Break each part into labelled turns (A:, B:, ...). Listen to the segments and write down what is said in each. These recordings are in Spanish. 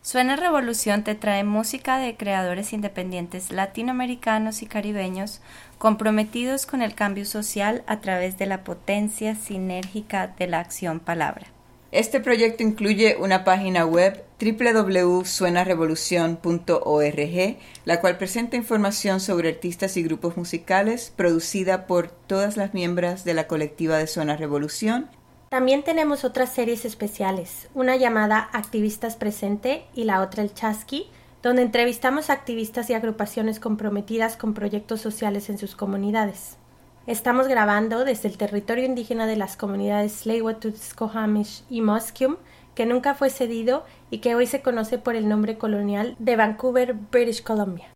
A: Suena Revolución te trae música de creadores independientes latinoamericanos y caribeños comprometidos con el cambio social a través de la potencia sinérgica de la acción palabra.
B: Este proyecto incluye una página web www.suenarevolucion.org, la cual presenta información sobre artistas y grupos musicales producida por todas las miembros de la colectiva de Suena Revolución.
C: También tenemos otras series especiales, una llamada Activistas Presente y la otra El Chasqui, donde entrevistamos a activistas y agrupaciones comprometidas con proyectos sociales en sus comunidades. Estamos grabando desde el territorio indígena de las comunidades tsleil Skohamish y Musqueam, que nunca fue cedido y que hoy se conoce por el nombre colonial de Vancouver, British Columbia.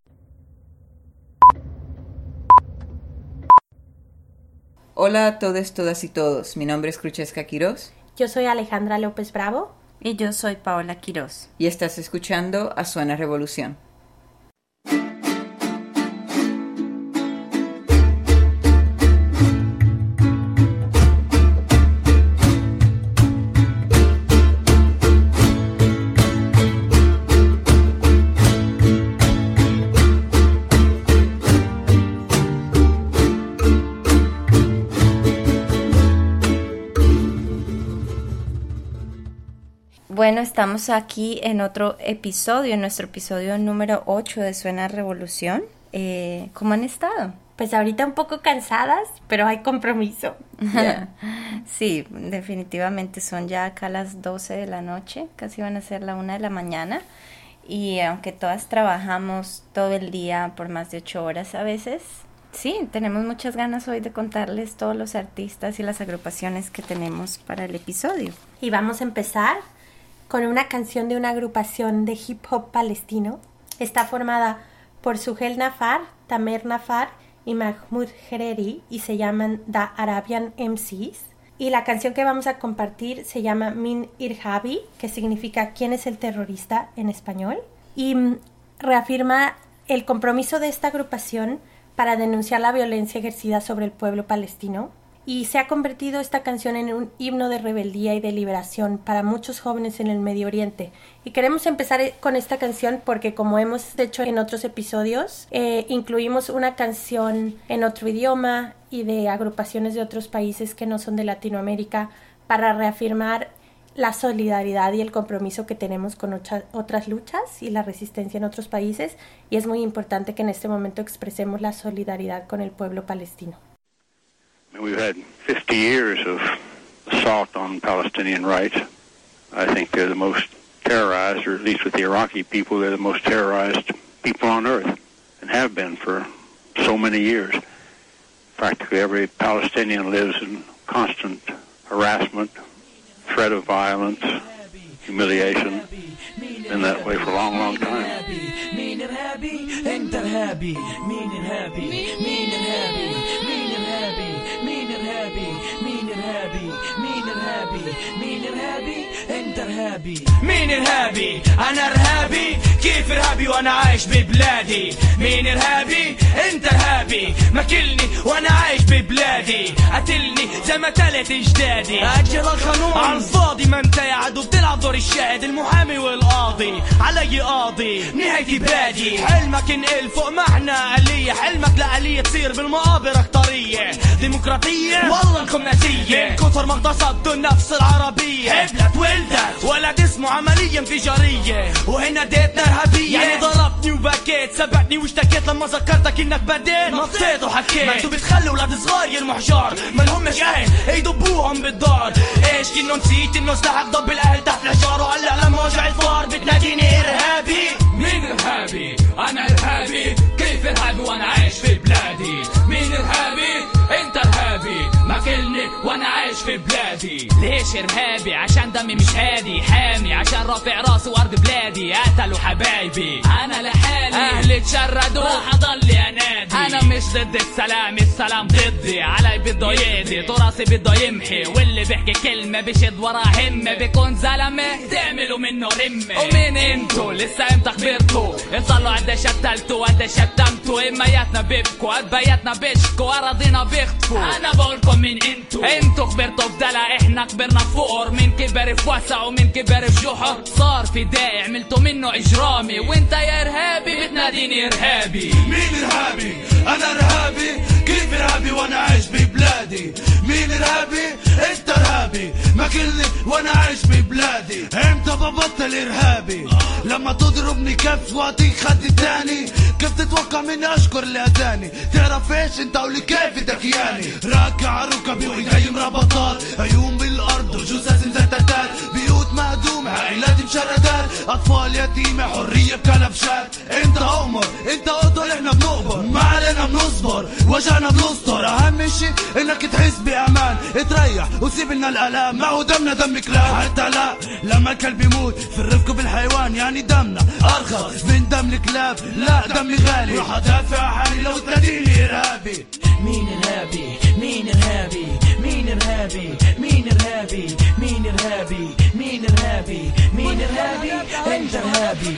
B: Hola a todos, todas y todos. Mi nombre es Crucesca Quiroz.
C: Yo soy Alejandra López Bravo.
A: Y yo soy Paola Quiroz.
B: Y estás escuchando a Suena Revolución.
A: Estamos aquí en otro episodio, en nuestro episodio número 8 de Suena Revolución. Eh, ¿Cómo han estado?
C: Pues ahorita un poco cansadas, pero hay compromiso.
A: sí, definitivamente son ya acá las 12 de la noche, casi van a ser la 1 de la mañana. Y aunque todas trabajamos todo el día por más de 8 horas a veces, sí, tenemos muchas ganas hoy de contarles todos los artistas y las agrupaciones que tenemos para el episodio.
C: Y vamos a empezar con una canción de una agrupación de hip hop palestino. Está formada por Suhel Nafar, Tamer Nafar y Mahmoud Hereri y se llaman The Arabian MCs. Y la canción que vamos a compartir se llama Min Irhabi, que significa ¿Quién es el terrorista? en español. Y mm, reafirma el compromiso de esta agrupación para denunciar la violencia ejercida sobre el pueblo palestino y se ha convertido esta canción en un himno de rebeldía y de liberación para muchos jóvenes en el Medio Oriente. Y queremos empezar eh, con esta canción porque como hemos hecho en otros episodios, eh, incluimos una canción en otro idioma y de agrupaciones de otros países que no son de Latinoamérica para reafirmar la solidaridad y el compromiso que tenemos con otras luchas y la resistencia en otros países y es muy importante que en este momento expresemos la solidaridad con el pueblo palestino.
D: We've had 50 years of assault on Palestinian rights. I think they're the most terrorized, or at least with the Iraqi people, they're the most terrorized people on earth and have been for so many years. Practically every Palestinian lives in constant harassment, threat of violence, humiliation. Been that way for a long, long time
E: ارهابي مين ارهابي أنا ارهابي. كيف ارهابي وأنا عايش ببلادي؟ مين ارهابي انت ارهابي. ماكلني وأنا عايش ببلادي. قتلني زي ما تلت اجدادي. أجل القانون على الفاضي ما انت يا عدو بتلعب دور الشاهد المحامي والقاضي. علي قاضي. نهايتي بادي. حلمك انقل فوق معنى آلية. حلمك لآلية تصير بالمقابر اختارية ديمقراطية. والله انكم ناسية من كثر ما اغتصبتوا النفس العربية. حبلت ولدت ولد اسمه عملية انفجارية وهنا ديتنا ارهابية يعني ضربتني وبكيت سبقتني واشتكيت. لما ذكرتك إنك بديت نطيت وحكيت. ما أنتوا بتخلوا ولاد صغار يرموا حجار ما لهمش أهل يدبوهم بالدار. إيش كنه نسيت إنه استحق ضب الأهل تحت الحجار وهلا لما وجع الفار بتناديني إرهابي. مين إرهابي؟ أنا إرهابي. كيف إرهابي وأنا عايش في بلادي؟ مين إرهابي؟ ماكلني وأنا عايش في بلادي. ليش ارهابي؟ عشان دمي مش هادي. حامي عشان رافع راسي وارض بلادي. قتلوا حبايبي أنا لحالي. أهلي اتشردوا. راح اضل أنادي. أنا مش ضد السلام السلام ضدي. علي بده يقضي تراثي بده يمحي. واللي بيحكي كلمة بشد ورا همة. بيكون زلمة تعملوا منه رمة. ومين أنتوا؟ لسه إمتى خبرتوا؟ انصلوا قد شتلتوا قد شتمتوا. امياتنا بيبكوا قد بياتنا بيشكوا أراضينا بيخطفوا. أنا بقولكم مين أنتوا
F: انتو كبرتوا بدلع إحنا كبرنا فقر. من كبر في وسع ومن كبر في جحر؟ صار فدائي عملتوا منه إجرامي. وانت يا إرهابي بتناديني إرهابي.
G: مين إرهابي؟ أنا إرهابي. كيف ارهابي وأنا عايش ببلادي؟ مين ارهابي انت ارهابي ماكلني وأنا عايش ببلادي. إمتى ببطل ارهابي لما تضربني كف واعطيك خد تاني. كيف تتوقع مني اشكر اللي اتاني تعرف إيش انت ولي كيف دكياني راكع ركبي وايدي مربطات عيون بالارض وجثث مزتتات عائلات مشردات أطفال يتيمة حرية بكنفشات أنت أمر أنت قدر إحنا بنقبر. ما علينا بنصبر وجعنا بنستر. أهم شي إنك تحس بأمان. تريح وسيب لنا الألام. ما هو دمنا دم كلاب. حتى لا لما الكلب يموت في الرفق بالحيوان يعني دمنا ارخص من دم الكلاب. لا دمي غالي راح أدافع عن لو تناديني ارهابي
F: مين إرهابي مين إرهابي مين إرهابي مين إرهابي مين إرهابي مين إرهابي مين
H: إرهابي أنت إرهابي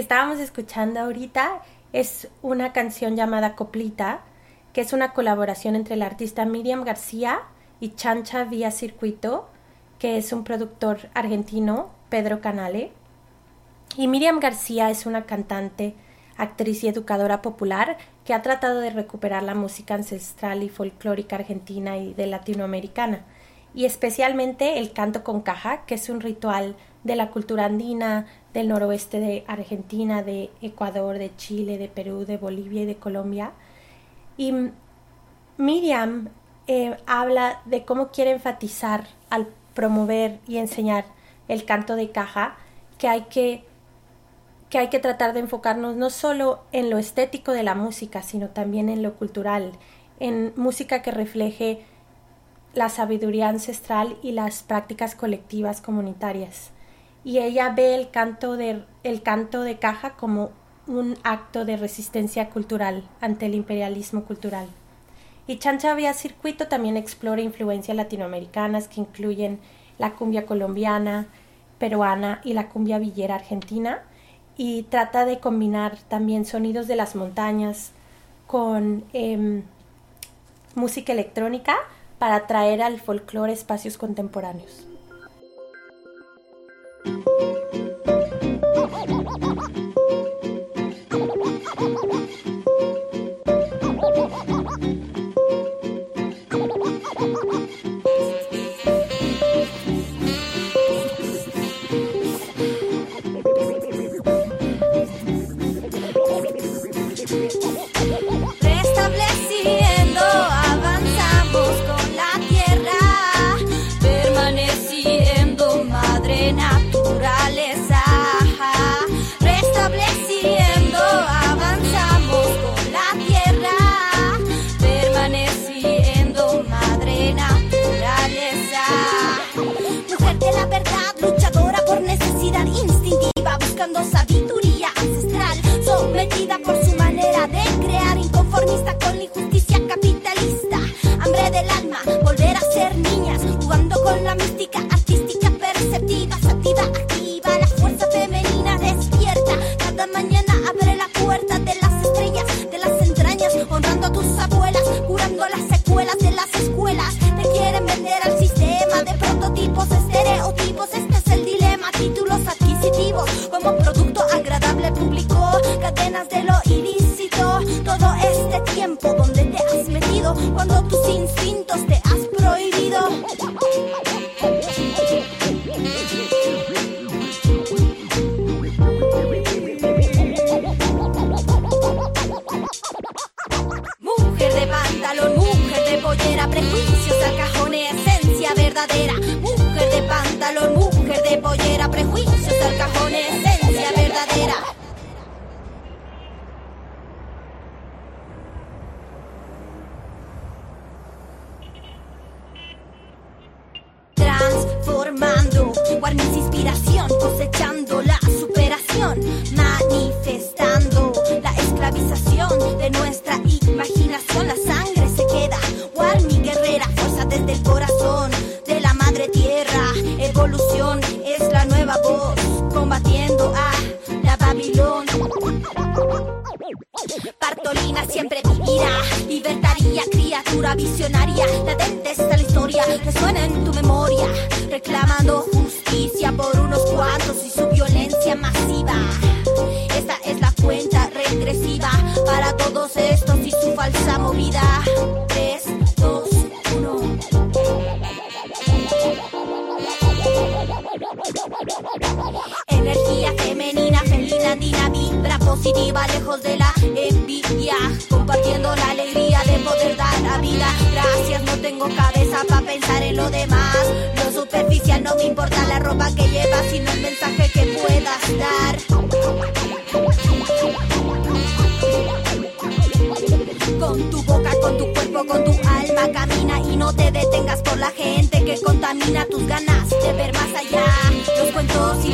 H: estábamos escuchando ahorita
I: es una canción llamada Coplita, que es una colaboración entre la artista Miriam García y Chancha Vía Circuito, que es un productor argentino, Pedro Canale. Y Miriam García es una cantante, actriz y educadora popular que ha tratado de recuperar la música ancestral y folclórica argentina y de latinoamericana, y especialmente el canto con caja, que es un ritual de la cultura andina, del noroeste de Argentina, de Ecuador, de Chile, de Perú, de Bolivia y de Colombia. Y Miriam eh, habla de cómo quiere enfatizar al promover y enseñar el canto de caja, que hay que, que hay que tratar de enfocarnos no solo en lo estético de la música, sino también en lo cultural, en música que refleje la sabiduría ancestral y las prácticas colectivas comunitarias y ella ve el canto de, el canto de caja como un acto de resistencia cultural ante el imperialismo cultural. Y Chancha Vía Circuito también explora influencias latinoamericanas que incluyen la cumbia colombiana, peruana y la cumbia villera argentina y trata de combinar también sonidos de las montañas con em, música electrónica para traer al folclore espacios contemporáneos.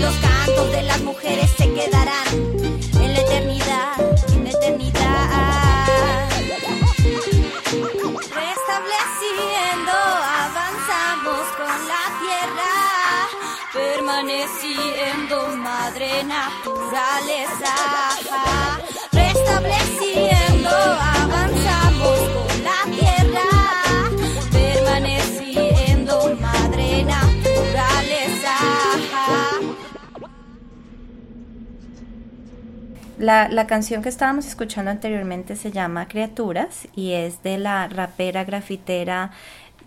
J: Los cantos de las mujeres se quedarán en la eternidad, en la eternidad. Restableciendo, avanzamos con la tierra, permaneciendo madre naturaleza. Restableciendo
I: La,
A: la canción que estábamos escuchando anteriormente se llama Criaturas y es de la rapera grafitera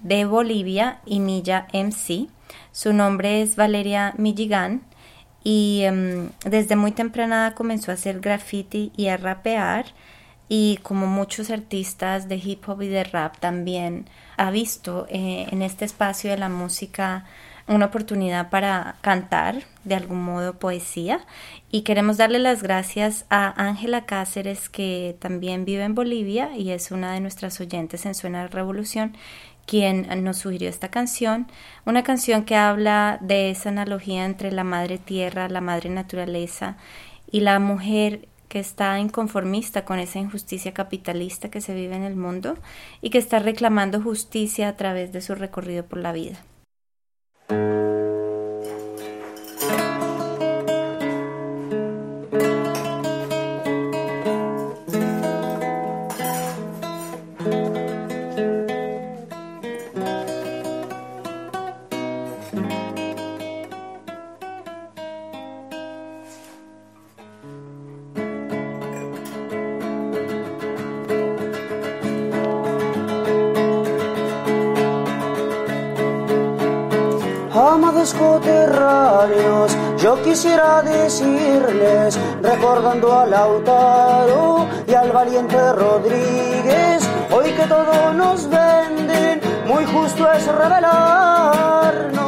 A: de Bolivia, Inilla MC. Su nombre es Valeria Milligan y em, desde muy temprana comenzó a hacer graffiti y a rapear y como muchos artistas de hip hop y de rap también ha visto eh, en este espacio de la música una oportunidad para cantar de algún modo poesía y queremos darle las gracias a Ángela Cáceres que también vive en Bolivia y es una de nuestras oyentes en Suena Revolución quien nos sugirió esta canción, una canción que habla de esa analogía entre la madre tierra, la madre naturaleza y la mujer que está inconformista con esa injusticia capitalista que se vive en el mundo y que está reclamando justicia a través de su recorrido por la vida.
K: Música Coterráneos, yo quisiera decirles, recordando a Lautaro y al valiente Rodríguez, hoy que todo nos venden, muy justo es revelarnos.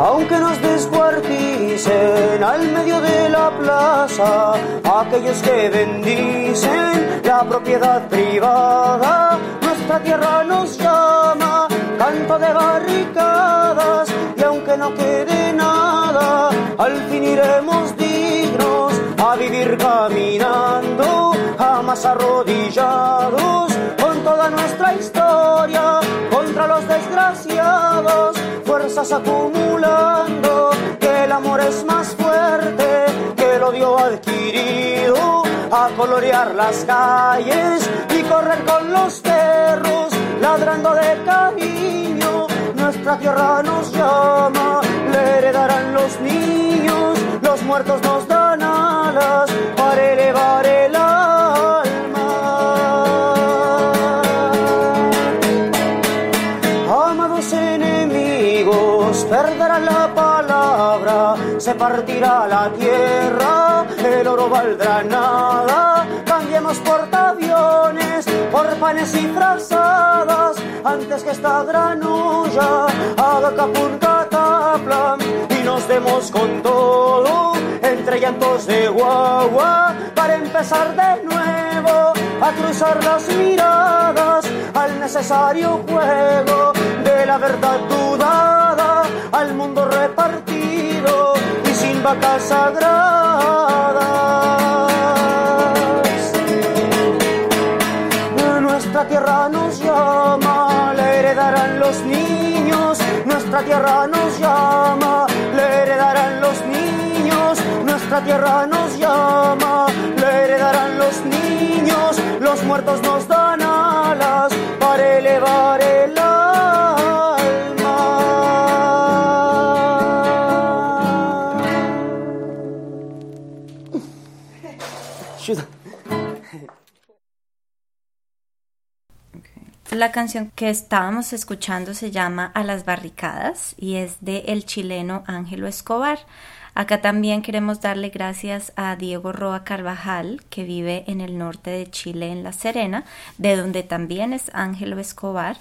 K: Aunque nos descuarticen al medio de la plaza, aquellos que bendicen la propiedad privada, nuestra tierra nos llama, canto de barricadas, y aunque no quede nada, al fin iremos dignos a vivir caminando, jamás arrodillados, con toda nuestra historia, contra los desgraciados, fuerzas acumulando, que el amor es más fuerte que el odio adquirido, a colorear las calles y correr con los perros, ladrando de cariño, nuestra tierra nos llama, le heredarán los niños, los muertos nos dan alas para elevar el alma. Amados enemigos, perderán la palabra, se partirá la tierra, el oro valdrá nada, cambiemos portaaviones por panes y frazadas, antes que esta gran olla haga capunta tapla y nos demos con todo, entre llantos de guagua, para empezar de nuevo a cruzar las miradas al necesario juego de la verdad dudada, al mundo repartido y sin vacas sagradas. Los niños. Nuestra tierra nos llama, la heredarán los niños. Nuestra tierra nos llama, la heredarán los niños. Los muertos nos dan alas para elevar el
A: La canción que estábamos escuchando se llama A las barricadas y es de el chileno Ángelo Escobar. Acá también queremos darle gracias a Diego Roa Carvajal, que vive en el norte de Chile, en La Serena, de donde también es Ángelo Escobar,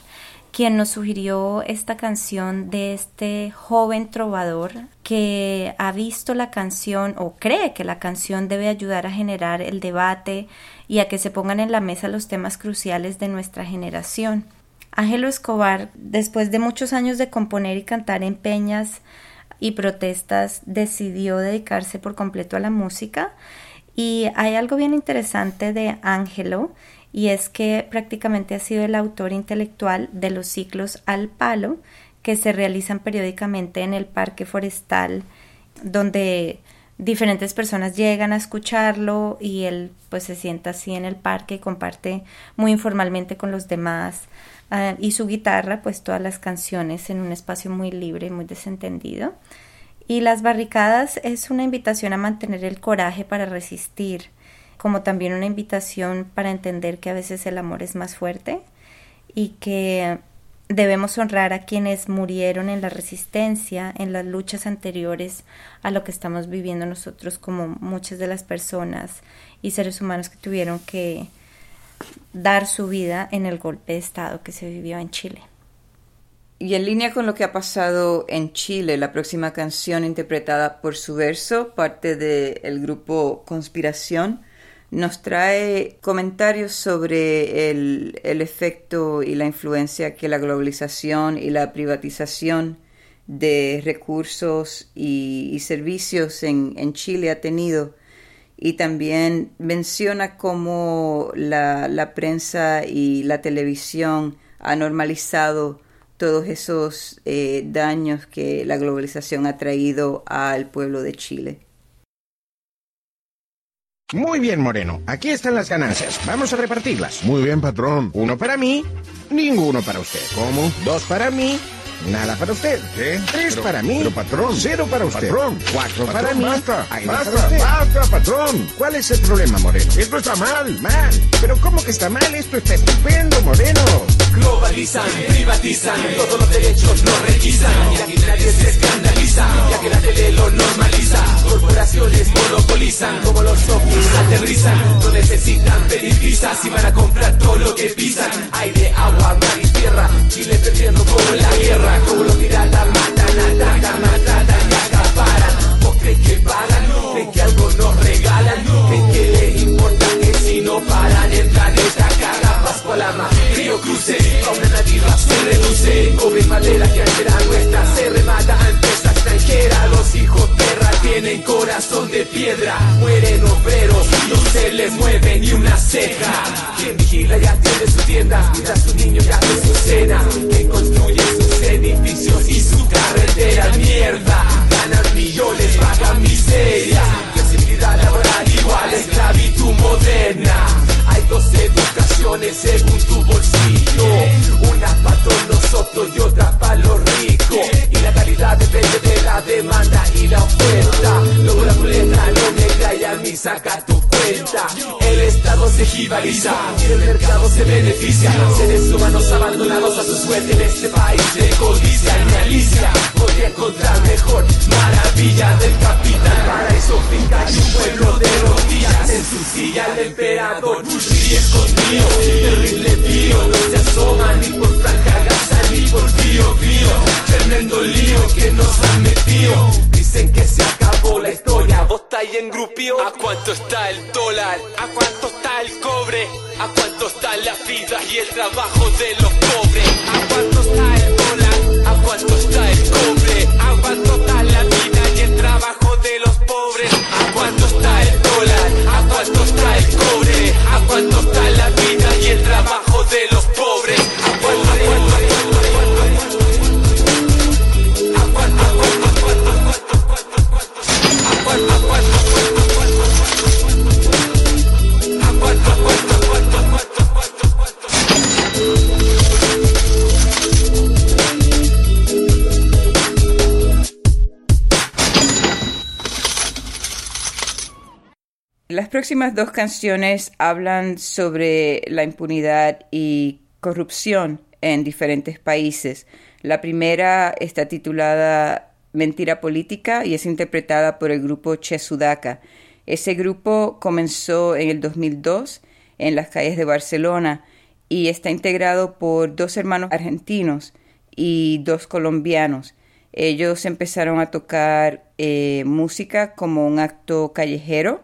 A: quien nos sugirió esta canción de este joven trovador que ha visto la canción o cree que la canción debe ayudar a generar el debate y a que se pongan en la mesa los temas cruciales de nuestra generación. Ángelo Escobar, después de muchos años de componer y cantar en peñas y protestas, decidió dedicarse por completo a la música y hay algo bien interesante de Ángelo y es que prácticamente ha sido el autor intelectual de los ciclos al palo que se realizan periódicamente en el Parque Forestal, donde diferentes personas llegan a escucharlo y él pues se sienta así en el parque y comparte muy informalmente con los demás ah, y su guitarra pues todas las canciones en un espacio muy libre y muy desentendido. Y las barricadas es una invitación a mantener el coraje para resistir, como también una invitación para entender que a veces el amor es más fuerte y que debemos honrar a quienes murieron en la resistencia, en las luchas anteriores a lo que estamos viviendo nosotros como muchas de las personas y seres humanos que tuvieron que dar su vida en el golpe de Estado que se vivió en Chile.
B: Y en línea con lo que ha pasado en Chile, la próxima canción interpretada por su verso, parte del grupo Conspiración, nos trae comentarios sobre el, efecto y la influencia que la globalización y la privatización de recursos y, servicios en, Chile ha tenido y también menciona cómo la, la prensa y la televisión ha normalizado todos esos eh, daños que la globalización ha traído al pueblo de Chile.
L: Muy bien, Moreno. Aquí están las ganancias. Vamos a repartirlas.
M: Muy bien, patrón.
L: Uno para mí, ninguno para usted.
M: ¿Cómo?
L: Dos para mí, Nada para usted.
M: ¿Qué?
L: Tres para mí.
M: Pero patrón.
L: Cero para usted.
M: Patrón.
L: Cuatro
M: patrón,
L: para mí.
M: Basta.
L: Ahí
M: basta,
L: para usted.
M: basta, patrón.
L: ¿Cuál es el problema, Moreno?
M: Esto está mal.
L: Mal. Pero ¿cómo que está mal? Esto está estupendo, Moreno.
N: Globalizan, privatizan, todos los derechos no requisan. Y aquí nadie se escandaliza, ya que la tele lo normaliza. Corporaciones monopolizan, como los ovnis aterrizan. No necesitan pedir visas y van a comprar todo lo que pisan. Aire, agua, mar y tierra. Chile perdiendo como la guerra, como los piratas matan, atacan, maltratan y acaparan. ¿Vos crees que pagan? ¿Creen que algo nos regalan? ¿Creen que les importa que si no paran el planeta caga? Pascualama, Río Cruce, fauna nativa se reduce. Cobre madera que antes era nuestra, se remata a empresa extranjera. Los hijos perra tienen corazón de piedra, mueren obreros, no se les mueve ni una ceja. Saca tu cuenta. El Estado se jibariza y el mercado se beneficia. Seres humanos abandonados a su suerte en este país de codicia. Mi Alicia podría encontrar mejor maravilla del capital. Paraíso finca y un pueblo de rodillas en su silla el emperador. Y escondido, terrible tío, no se asoma ni por franja gasa ni por tío tío. Tremendo lío que nos han metido. Dicen que se la historia, vos estáis en grupio. ¿A cuánto está el dólar? ¿A cuánto está el cobre? ¿A cuánto está la vida y el trabajo de los pobres? ¿A cuánto está el dólar? ¿A cuánto está el cobre? ¿A cuánto está la vida y el trabajo de los pobres? ¿A cuánto está el dólar? ¿A cuánto está el cobre? ¿A cuánto está la vida y el trabajo de los pobres? ¿A cuánto, a cuánto, a cuánto, a cuánto,
B: próximas dos canciones hablan sobre la impunidad y corrupción en diferentes países. La primera está titulada Mentira Política y es interpretada por el grupo Che Sudaca. Ese grupo comenzó en el 2002 en las calles de Barcelona y está integrado por dos hermanos argentinos y dos colombianos. Ellos empezaron a tocar eh, música como un acto callejero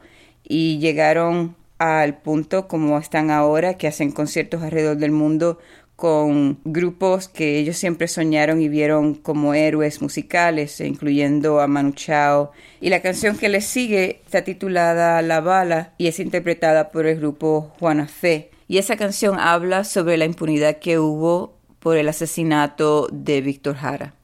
B: y llegaron al punto como están ahora, que hacen conciertos alrededor del mundo con grupos que ellos siempre soñaron y vieron como héroes musicales, incluyendo a Manu Chao. Y la canción que les sigue está titulada La Bala y es interpretada por el grupo Juana Fe. Y esa canción habla sobre la impunidad que hubo por el asesinato de Víctor Jara.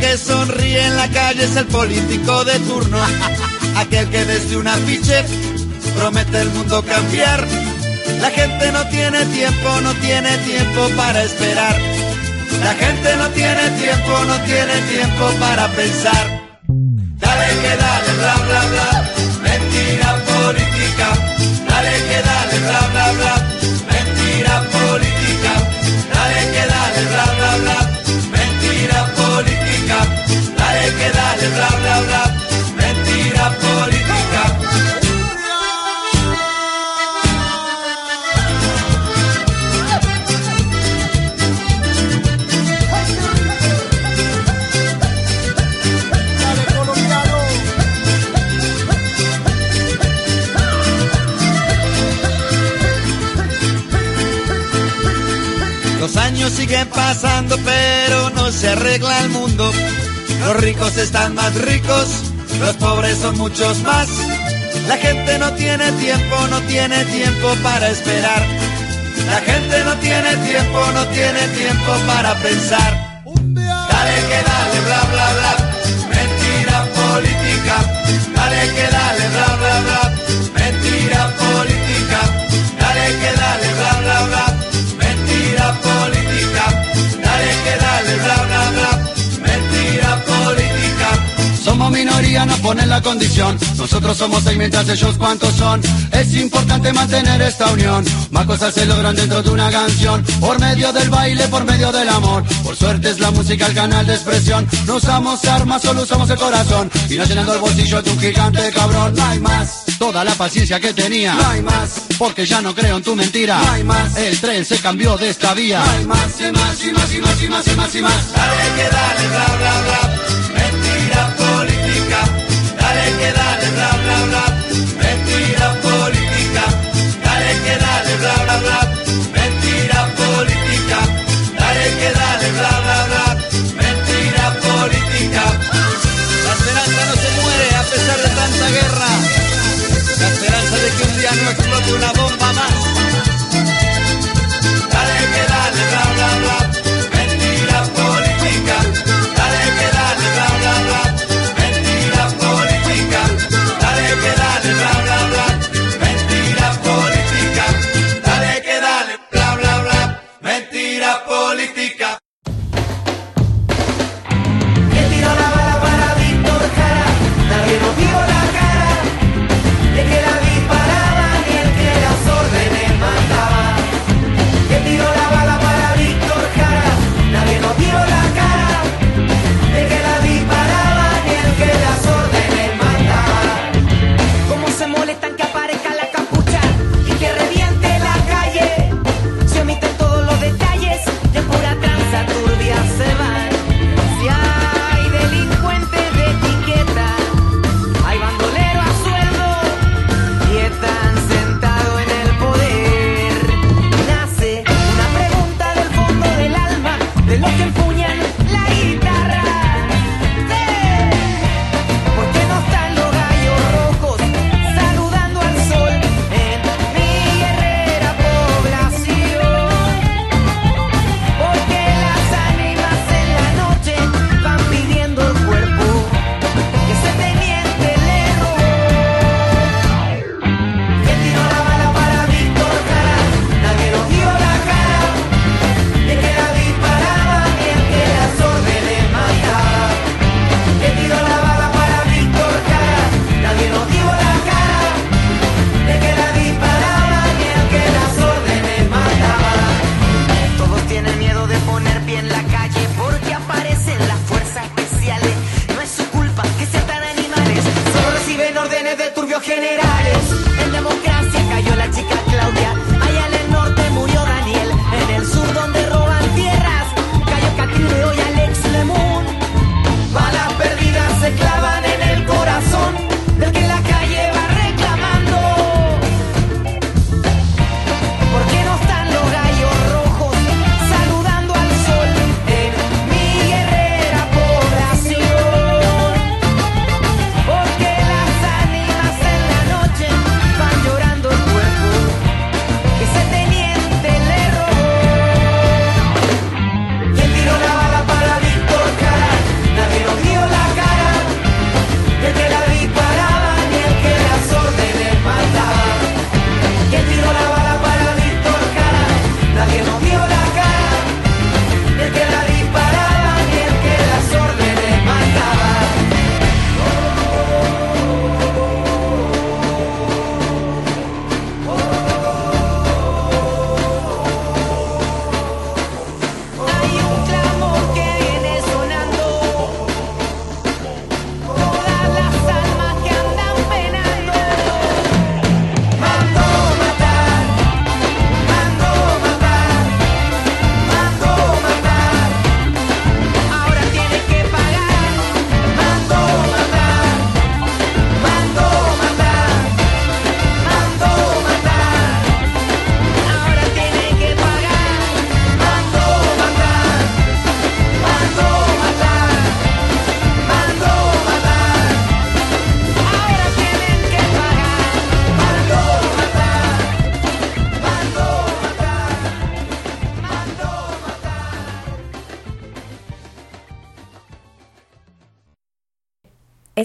O: Que sonríe en la calle es el político de turno. Aquel que desde un afiche promete el mundo cambiar. La gente no tiene tiempo, no tiene tiempo para esperar. La gente no tiene tiempo, no tiene tiempo para pensar. Pero no se arregla el mundo. Los ricos están más ricos, los pobres son muchos más. La gente no tiene tiempo, no tiene tiempo para esperar. La gente no tiene tiempo, no tiene tiempo para pensar. Dale que dale, bla bla bla, mentira política. Dale que dale, bla,
P: nos ponen la condición. Nosotros somos seis mientras ellos cuántos son. Es importante mantener esta unión. Más cosas se logran dentro de una canción. Por medio del baile, por medio del amor. Por suerte es la música el canal de expresión. No usamos armas, solo usamos el corazón. Y no llenando el bolsillo de un gigante cabrón. No hay más. Toda la paciencia que tenía. No hay más. Porque ya no creo en tu mentira. No hay más. El tren se cambió de esta vía. No hay más, y más, y más, y más, y más, y más, y más.
O: Dale que dale, bla bla bla. Dale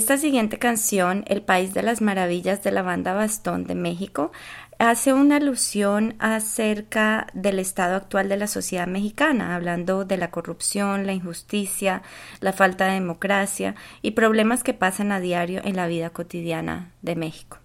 A: Esta siguiente canción, El País de las Maravillas de la banda Bastón de México, hace una alusión acerca del estado actual de la sociedad mexicana, hablando de la corrupción, la injusticia, la falta de democracia y problemas que pasan a diario en la vida cotidiana de México.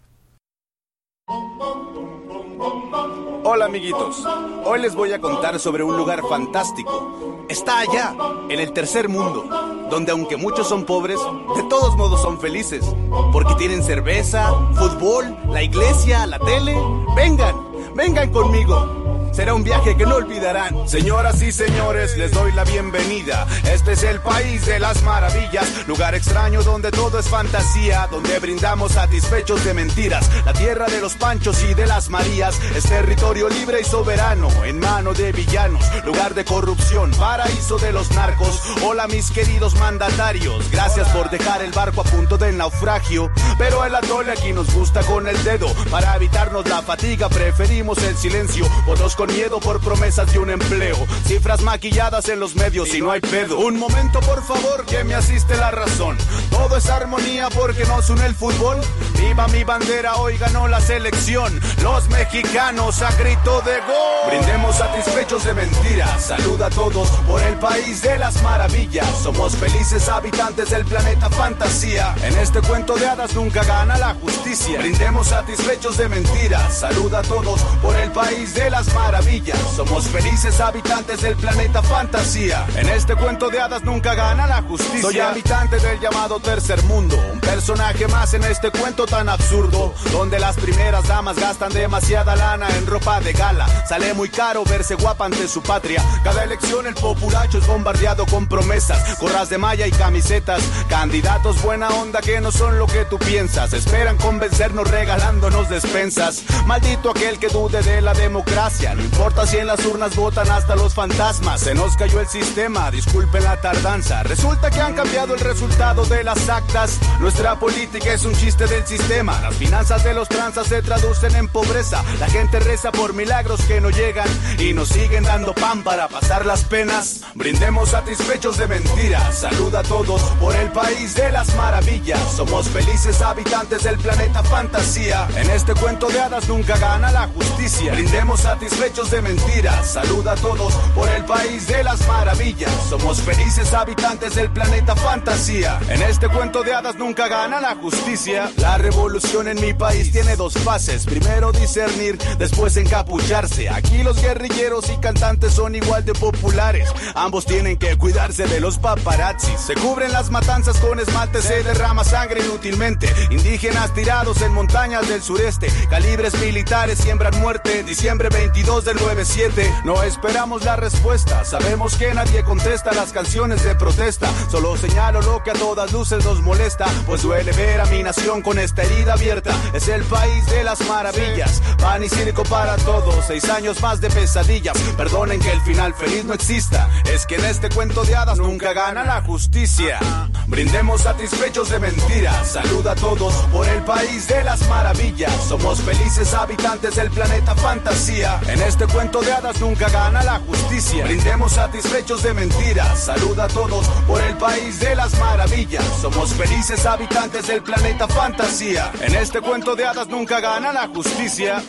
Q: Hola amiguitos, hoy les voy a contar sobre un lugar fantástico. Está allá, en el tercer mundo, donde aunque muchos son pobres, de todos modos son felices, porque tienen cerveza, fútbol, la iglesia, la tele. Vengan, vengan conmigo. Será un viaje que no olvidarán. Señoras y señores, les doy la bienvenida. Este es el país de las maravillas, lugar extraño donde todo es fantasía, donde brindamos satisfechos de mentiras. La tierra de los panchos y de las marías es territorio libre y soberano, en mano de villanos, lugar de corrupción, paraíso de los narcos. Hola mis queridos mandatarios, gracias por dejar el barco a punto del naufragio. Pero el atole aquí nos gusta con el dedo, para evitarnos la fatiga preferimos el silencio. Otros con miedo por promesas de un empleo. Cifras maquilladas en los medios y no hay pedo. Un momento, por favor, que me asiste la razón. Todo es armonía porque nos une el fútbol. Viva mi bandera, hoy ganó la selección. Los mexicanos a grito de gol. Brindemos satisfechos de mentiras. Saluda a todos por el país de las maravillas. Somos felices habitantes del planeta fantasía. En este cuento de hadas nunca gana la justicia. Brindemos satisfechos de mentiras. Saluda a todos por el país de las maravillas. Somos felices habitantes del planeta fantasía. En este cuento de hadas nunca gana la justicia. Soy habitante del llamado tercer mundo. Un personaje más en este cuento tan absurdo. Donde las primeras damas gastan demasiada lana en ropa de gala. Sale muy caro verse guapa ante su patria. Cada elección el populacho es bombardeado con promesas. Corras de malla y camisetas. Candidatos buena onda que no son lo que tú piensas. Esperan convencernos regalándonos despensas. Maldito aquel que de la democracia. No importa si en las urnas votan hasta los fantasmas. Se nos cayó el sistema, disculpen la tardanza. Resulta que han cambiado el resultado de las actas. Nuestra política es un chiste del sistema. Las finanzas de los tranzas se traducen en pobreza. La gente reza por milagros que no llegan y nos siguen dando pan para pasar las penas. Brindemos satisfechos de mentiras. Saluda a todos por el país de las maravillas. Somos felices habitantes del planeta fantasía. En este cuento de hadas nunca gana la justicia. Brindemos satisfechos de mentiras. Saluda a todos por el país de las maravillas. Somos felices habitantes del planeta fantasía. En este cuento de hadas nunca gana la justicia. La revolución en mi país tiene dos fases. Primero discernir, después encapucharse. Aquí los guerrilleros y cantantes son igual de populares. Ambos tienen que cuidarse de los paparazzis. Se cubren las matanzas con esmalte, se derrama sangre inútilmente. Indígenas tirados en montañas del sureste. Calibres militares siembran muerte. Diciembre 22 del 97. No esperamos la respuesta. Sabemos que nadie contesta las canciones de protesta. Solo señalo lo que a todas luces nos molesta. Pues duele ver a mi nación con esta herida abierta. Es el país de las maravillas. Pan y circo para todos. Seis años más de pesadillas. Perdonen que el final feliz no exista. Es que en este cuento de hadas nunca gana la justicia. Brindemos satisfechos de mentiras. Saluda a todos por el país de las maravillas. Somos felices habitantes del planeta fantasía. En este cuento de hadas nunca gana la justicia. Brindemos satisfechos de mentiras. Saluda a todos por el país de las maravillas. Somos felices habitantes del planeta fantasía. En este cuento de hadas nunca gana la justicia.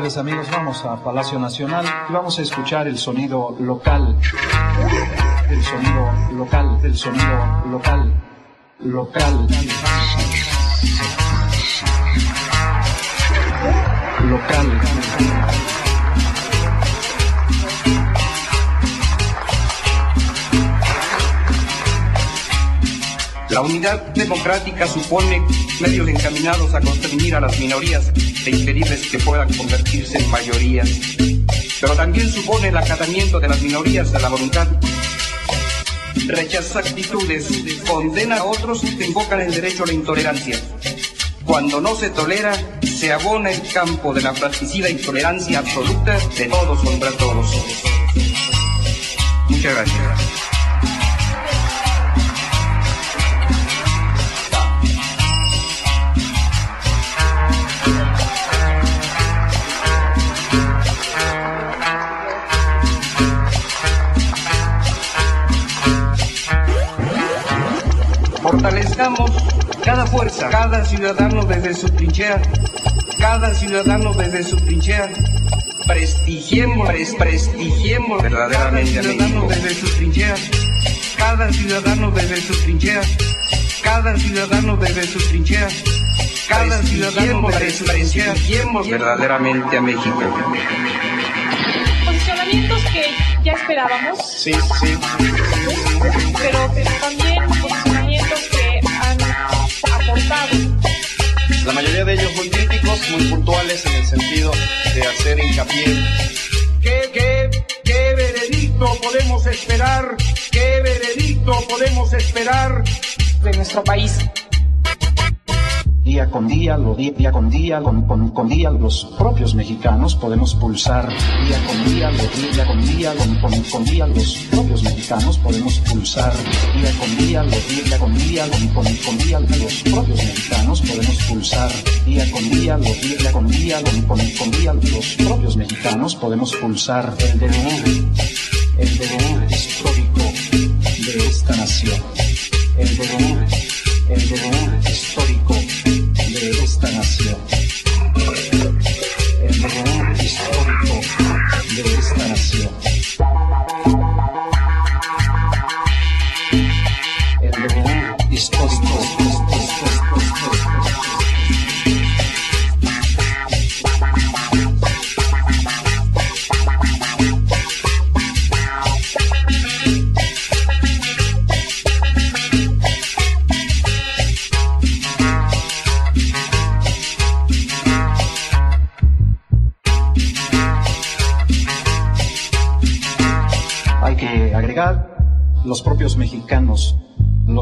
R: Amables amigos, vamos a Palacio Nacional y vamos a escuchar el sonido local. El sonido local, el sonido local, local. Local.
S: La unidad democrática supone medios encaminados a constreñir a las minorías e impedirles que puedan convertirse en mayorías. Pero también supone el acatamiento de las minorías a la voluntad. Rechaza actitudes, condena a otros que invocan el derecho a la intolerancia. Cuando no se tolera, se abona el campo de la fratricida intolerancia absoluta de todos contra todos. Muchas gracias. Fortalezcamos cada fuerza, cada ciudadano desde su trinchera, cada ciudadano desde su trinchera. Prestigiemos, pres- prestigiemos verdaderamente cada ciudadano desde su trinchera, cada ciudadano desde su trinchera, cada ciudadano desde su trinchera, cada ciudadano desde. Prestigiemos verdaderamente a México.
T: Posicionamientos que ya esperábamos.
S: Sí, sí.
T: Pero, pero también aportado.
U: La mayoría de ellos muy críticos, muy puntuales en el sentido de hacer hincapié.
V: ¿Qué, qué, qué veredicto podemos esperar? ¿Qué veredicto podemos esperar
T: de nuestro país?
R: Día con día, lo día, día con día, con, con- con día, los propios mexicanos podemos pulsar. Día con día, lo día con día, con, con- día, los propios mexicanos podemos pulsar. Día con día, lo día día, con, con- con día, los propios mexicanos podemos pulsar. Día con día, lo día día, con, con- con día, los propios mexicanos podemos pulsar. El devenir, el devenir histórico de esta nación. El devenir, el devenir histórico inspiración.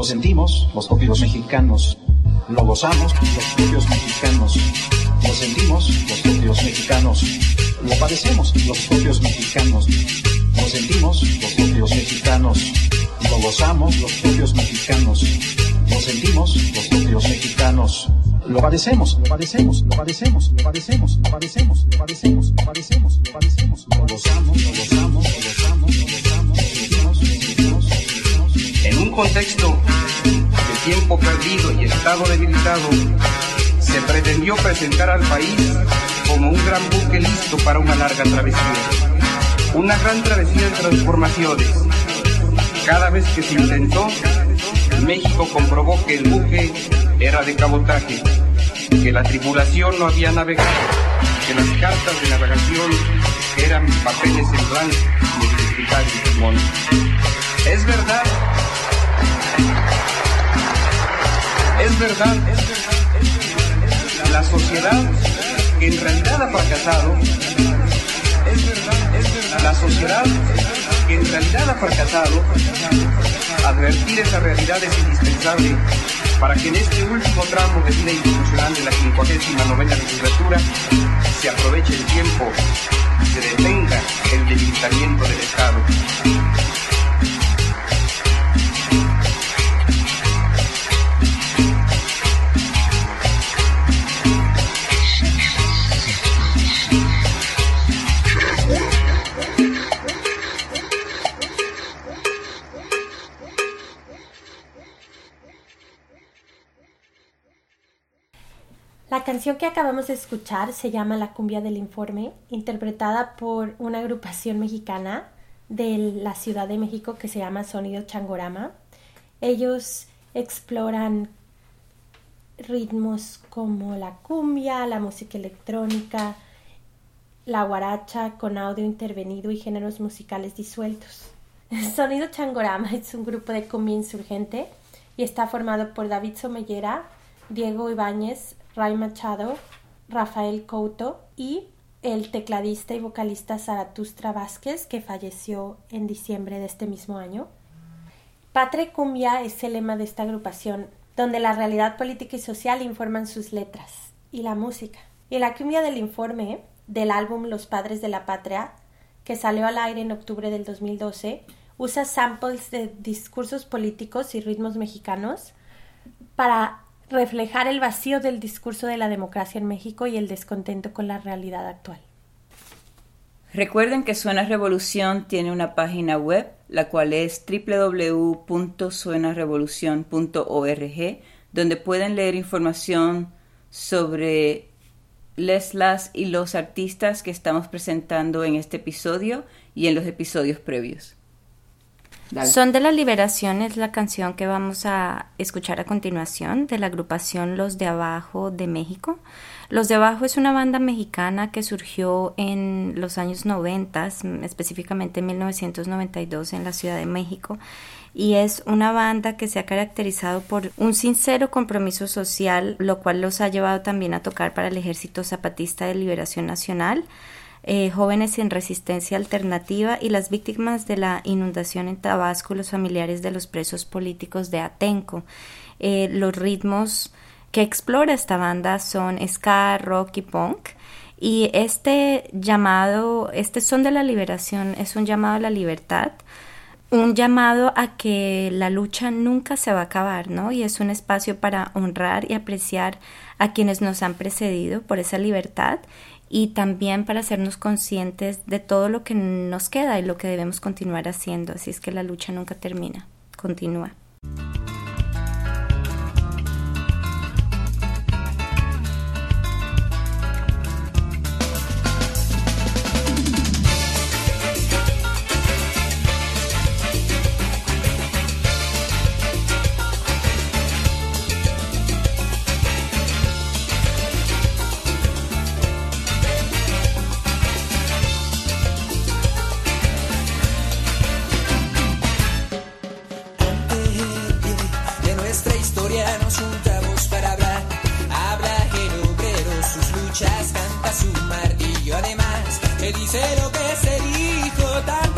R: Sentimos, los propios mexicanos. Lo gozamos, los propios mexicanos. Lo sentimos, los propios mexicanos. Lo padecemos, los propios mexicanos. Lo sentimos, los propios mexicanos. Lo gozamos, los propios mexicanos. Lo sentimos, los propios mexicanos. Lo padecemos, lo padecemos, lo padecemos, lo padecemos, lo padecemos, lo padecemos, lo padecemos, lo padecemos, lo lo gozamos, lo gozamos, lo gozamos,
S: En un contexto de tiempo perdido y estado debilitado, se pretendió presentar al país como un gran buque listo para una larga travesía. Una gran travesía de transformaciones. Cada vez que se intentó, México comprobó que el buque era de cabotaje, que la tripulación no había navegado, que las cartas de navegación eran papeles en blanco y el Simón. Es verdad es verdad, la sociedad en realidad ha fracasado, es verdad, es verdad, la sociedad en realidad ha fracasado, advertir esa realidad es indispensable para que en este último tramo de vida institucional de la 59 legislatura se aproveche el tiempo y se detenga el debilitamiento del Estado.
C: Canción que acabamos de escuchar se llama La cumbia del informe, interpretada por una agrupación mexicana de la Ciudad de México que se llama Sonido Changorama. Ellos exploran ritmos como la cumbia, la música electrónica, la guaracha con audio intervenido y géneros musicales disueltos. Sonido Changorama es un grupo de cumbia insurgente y está formado por David Somellera, Diego Ibáñez, Ray Machado, Rafael Couto y el tecladista y vocalista Zaratustra Vázquez, que falleció en diciembre de este mismo año. Patre Cumbia es el lema de esta agrupación, donde la realidad política y social informan sus letras y la música. Y la cumbia del informe del álbum Los Padres de la Patria, que salió al aire en octubre del 2012, usa samples de discursos políticos y ritmos mexicanos para reflejar el vacío del discurso de la democracia en México y el descontento con la realidad actual.
B: Recuerden que Suena Revolución tiene una página web, la cual es www.suenarevolucion.org, donde pueden leer información sobre les, las y los artistas que estamos presentando en este episodio y en los episodios previos.
A: Son de la Liberación es la canción que vamos a escuchar a continuación de la agrupación Los de Abajo de México. Los de Abajo es una banda mexicana que surgió en los años 90, específicamente en 1992 en la Ciudad de México y es una banda que se ha caracterizado por un sincero compromiso social, lo cual los ha llevado también a tocar para el Ejército Zapatista de Liberación Nacional, eh, jóvenes en resistencia alternativa y las víctimas de la inundación en Tabasco, los familiares de los presos políticos de Atenco. Eh, los ritmos que explora esta banda son ska, rock y punk. Y este llamado, este son de la liberación, es un llamado a la libertad, un llamado a que la lucha nunca se va a acabar, ¿no? Y es un espacio para honrar y apreciar a quienes nos han precedido por esa libertad y también para hacernos conscientes de todo lo que nos queda y lo que debemos continuar haciendo. Así es que la lucha nunca termina, continúa.
W: Lo que se dijo tanto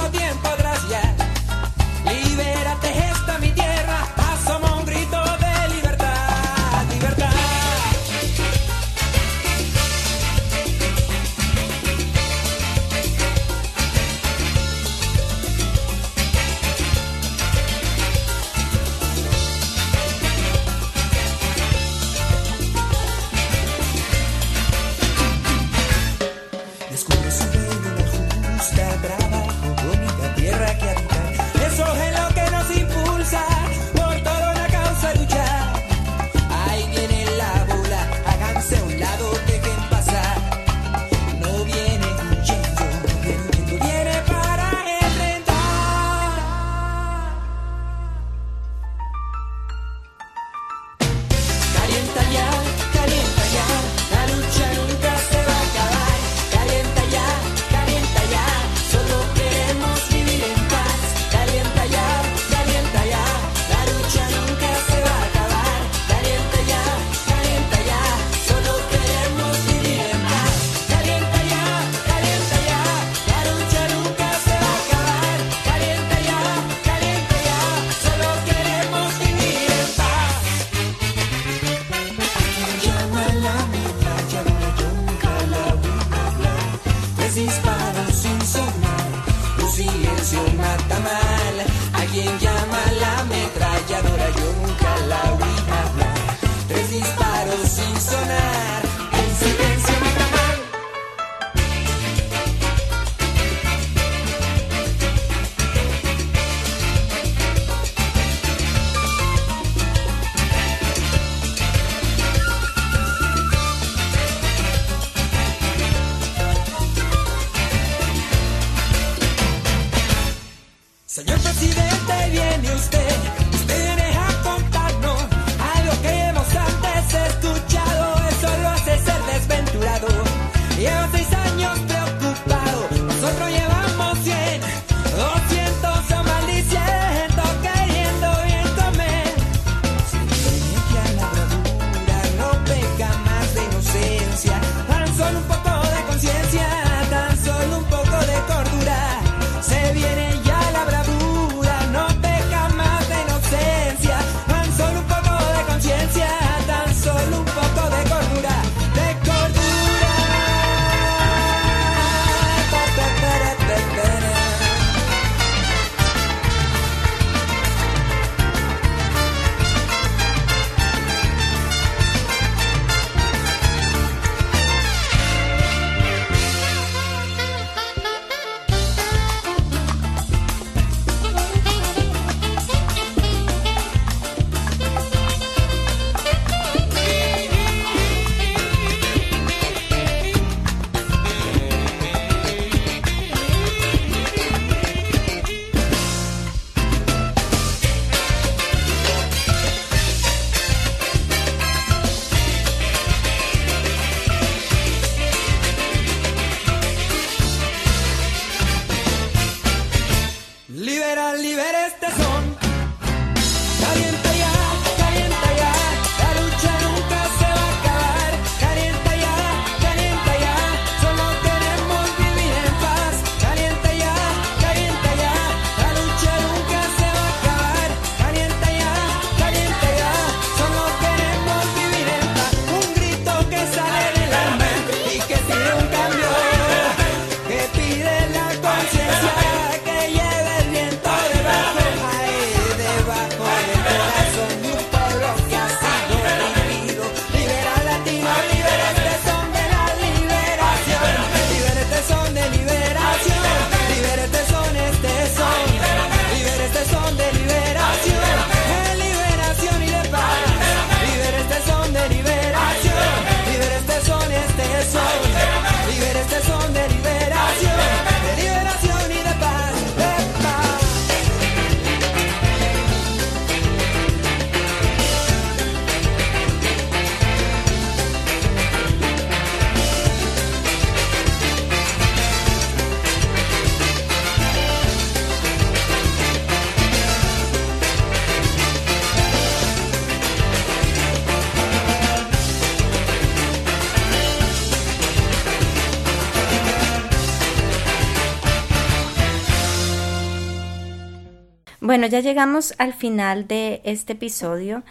W: ya
A: llegamos al final de este episodio.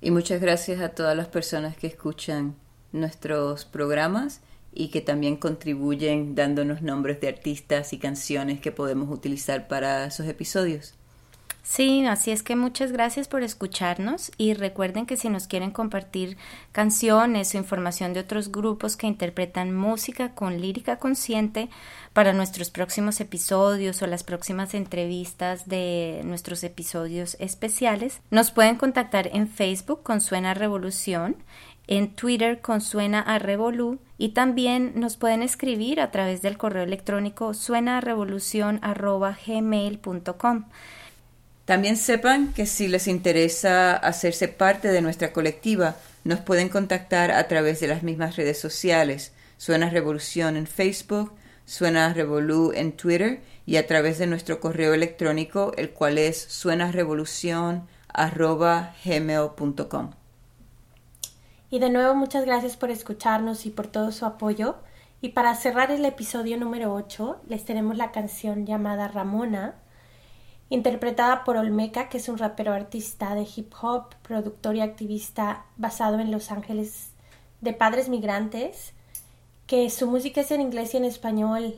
B: Y muchas gracias a todas las personas que escuchan nuestros programas y que también contribuyen dándonos nombres de artistas y canciones que podemos utilizar para esos episodios.
A: Sí, así es que muchas gracias por escucharnos y recuerden que si nos quieren compartir canciones o información de otros grupos que interpretan música con lírica consciente para nuestros próximos episodios o las próximas entrevistas de nuestros episodios especiales, nos pueden contactar en Facebook con Suena Revolución, en Twitter con Suena a Revolú y también nos pueden escribir a través del correo electrónico suenarevolucion.gmail.com.
B: También sepan que si les interesa hacerse parte de nuestra colectiva, nos pueden contactar a través de las mismas redes sociales. Suena Revolución en Facebook, Suena Revolú en Twitter y a través de nuestro correo electrónico, el cual es suenarevolucion.gmail.com.
C: Y de nuevo muchas gracias por escucharnos y por todo su apoyo. Y para cerrar el episodio número 8, les tenemos la canción llamada Ramona, interpretada por Olmeca, que es un rapero artista de hip hop, productor y activista basado en Los Ángeles de padres migrantes, que su música es en inglés y en español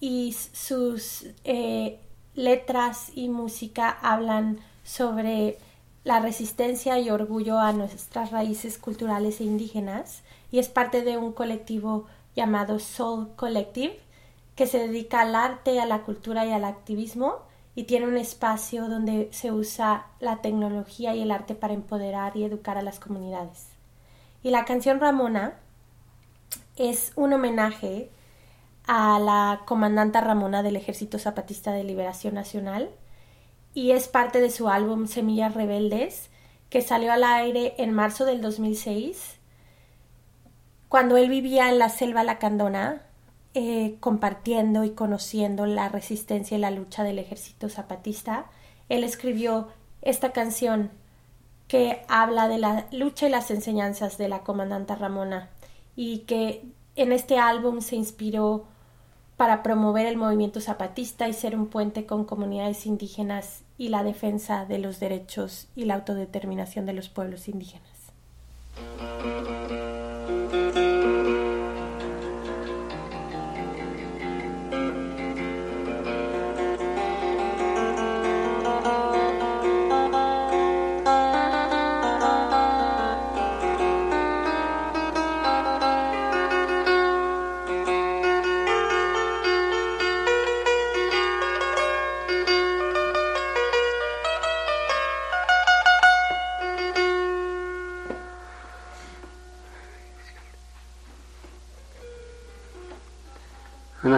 C: y sus eh, letras y música hablan sobre la resistencia y orgullo a nuestras raíces culturales e indígenas y es parte de un colectivo llamado Soul Collective que se dedica al arte, a la cultura y al activismo y tiene un espacio donde se usa la tecnología y el arte para empoderar y educar a las comunidades. Y la canción Ramona es un homenaje a la comandanta Ramona del Ejército Zapatista de Liberación Nacional y es parte de su álbum Semillas Rebeldes que salió al aire en marzo del 2006 cuando él vivía en la selva lacandona eh, compartiendo y conociendo la resistencia y la lucha del ejército zapatista, él escribió esta canción que habla de la lucha y las enseñanzas de la comandante Ramona y que en este álbum se inspiró para promover el movimiento zapatista y ser un puente con comunidades indígenas y la defensa de los derechos y la autodeterminación de los pueblos indígenas.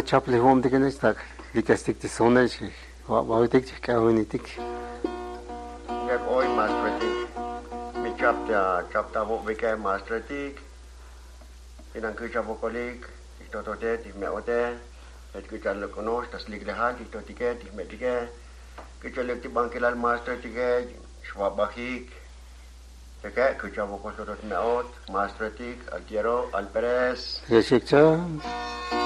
X: чаплих уумдэгэнэж так викастик ти сонэж ваутик кавунитик яг ой мастротик ми чапта чапта во вика мастротик инан кыча во колик тикто тоте ти ме оте эт кыча ло конош тас лиг леха тикто тике ти ме тике кыча лек ти банкелал мастротике швабахик Така, куча во кошторот
Y: меот, мастротик,
Z: альтиеро, альперес. Решикча. Решикча.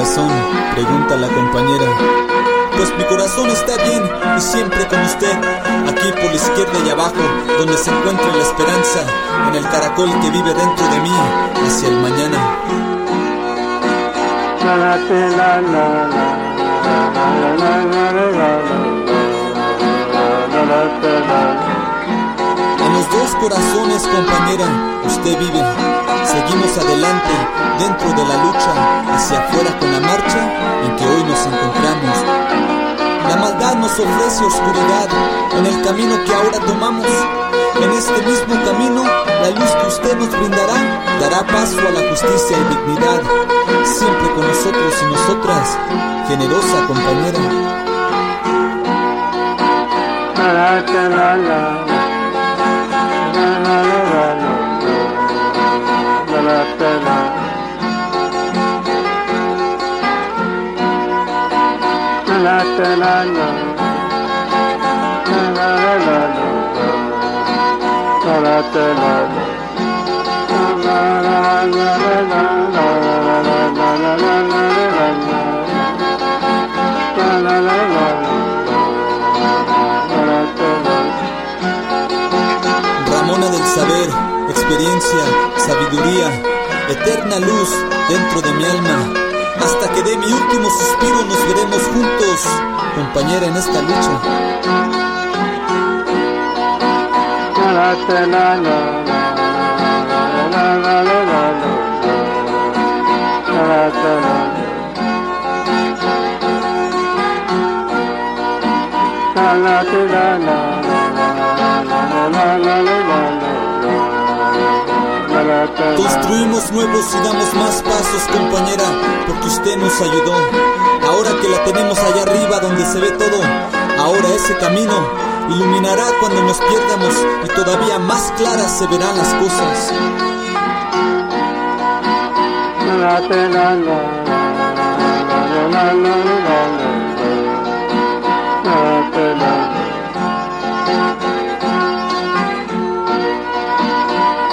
Z: Pregunta la compañera. Pues mi corazón está bien y siempre con usted, aquí por la izquierda y abajo, donde se encuentra la esperanza, en el caracol que vive dentro de mí, hacia el mañana. En los dos corazones, compañera, usted vive. Seguimos adelante dentro de la lucha, hacia afuera con la marcha en que hoy nos encontramos. La maldad nos ofrece oscuridad en el camino que ahora tomamos. En este mismo camino, la luz que usted nos brindará dará paso a la justicia y dignidad. Siempre con nosotros y nosotras, generosa compañera. Ramona del saber, experiencia, sabiduría, eterna luz dentro de mi alma. Que dé mi último suspiro nos veremos juntos, compañera en esta lucha. Construimos nuevos y damos más pasos, compañera, porque usted nos ayudó. Ahora que la tenemos allá arriba donde se ve todo, ahora ese camino iluminará cuando nos pierdamos y todavía más claras se verán las cosas.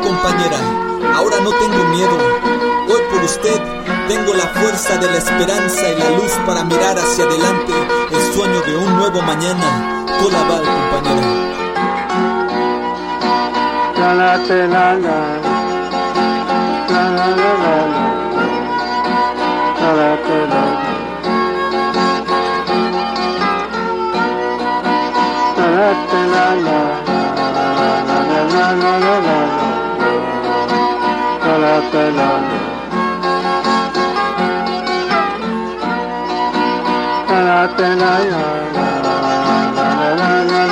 Z: compañera. Ahora no tengo miedo. Hoy por usted tengo la fuerza de la esperanza y la luz para mirar hacia adelante el sueño de un nuevo mañana. Colabal, compañera.
B: la
C: la
B: la.
C: la la